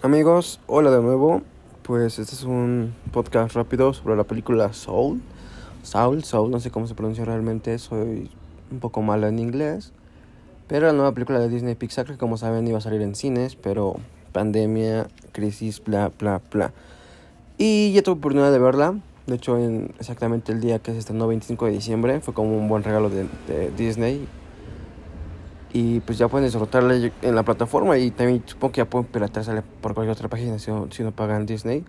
Amigos, hola de nuevo. Pues este es un podcast rápido sobre la película Soul. Soul, Soul, no sé cómo se pronuncia realmente, soy un poco malo en inglés. Pero la nueva película de Disney Pixar, que como saben iba a salir en cines, pero pandemia, crisis, bla, bla, bla. Y ya tuve oportunidad de verla. De hecho, en exactamente el día que se estrenó, 25 de diciembre, fue como un buen regalo de, de Disney y pues ya pueden disfrutarla en la plataforma y también supongo que ya pueden pirateársela por cualquier otra página si no, si no pagan Disney.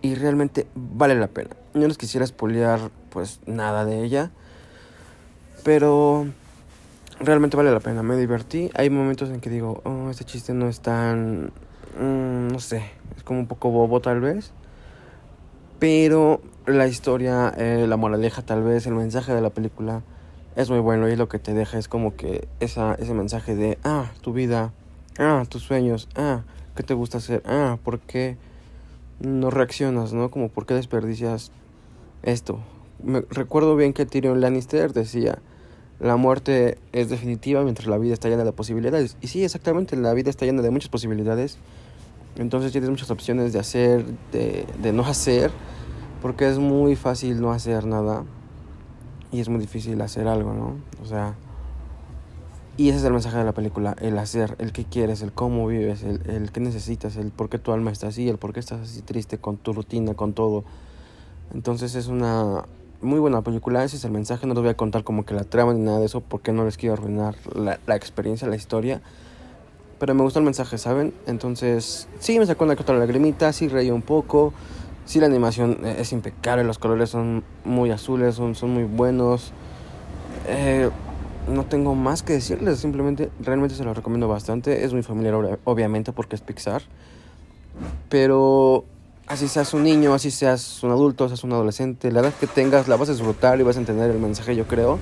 Y realmente vale la pena. No les quisiera spoilear pues nada de ella pero realmente vale la pena. Me divertí. Hay momentos en que digo oh este chiste no es tan mm, no sé es como un poco bobo tal vez pero la historia eh, la moraleja tal vez el mensaje de la película es muy bueno y lo que te deja es como que esa, ese mensaje de, ah, tu vida, ah, tus sueños, ah, ¿qué te gusta hacer? Ah, ¿por qué no reaccionas, no? Como, ¿por qué desperdicias esto? Me, recuerdo bien que Tyrion Lannister decía, la muerte es definitiva mientras la vida está llena de posibilidades. Y sí, exactamente, la vida está llena de muchas posibilidades. Entonces tienes muchas opciones de hacer, de, de no hacer, porque es muy fácil no hacer nada y es muy difícil hacer algo, ¿no? O sea, y ese es el mensaje de la película, el hacer, el que quieres, el cómo vives, el, el qué necesitas, el por qué tu alma está así, el por qué estás así triste con tu rutina, con todo. Entonces es una muy buena película, ese es el mensaje, no les voy a contar como que la trama ni nada de eso porque no les quiero arruinar la, la experiencia, la historia. Pero me gustó el mensaje, ¿saben? Entonces, sí, me sacó una que otra lagrimita, sí reí un poco. Sí, la animación eh, es impecable, los colores son muy azules, son, son muy buenos. Eh, no tengo más que decirles, simplemente realmente se lo recomiendo bastante. Es muy familiar, obviamente, porque es Pixar. Pero así seas un niño, así seas un adulto, seas un adolescente, la edad que tengas la vas a disfrutar y vas a entender el mensaje, yo creo.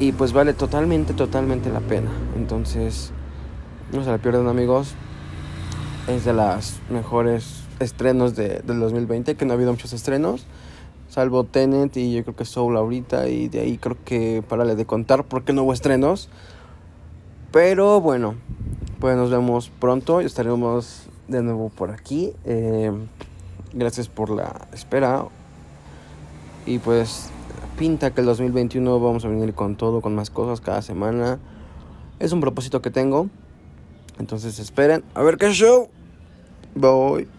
Y pues vale totalmente, totalmente la pena. Entonces, no se la pierdan, amigos. Es de las mejores estrenos de, del 2020, que no ha habido muchos estrenos, salvo Tenet y yo creo que Soul ahorita, y de ahí creo que parale de contar porque no hubo estrenos. Pero bueno, pues nos vemos pronto y estaremos de nuevo por aquí. Eh, gracias por la espera. Y pues pinta que el 2021 vamos a venir con todo, con más cosas cada semana. Es un propósito que tengo. Entonces esperen a ver qué show. Bye.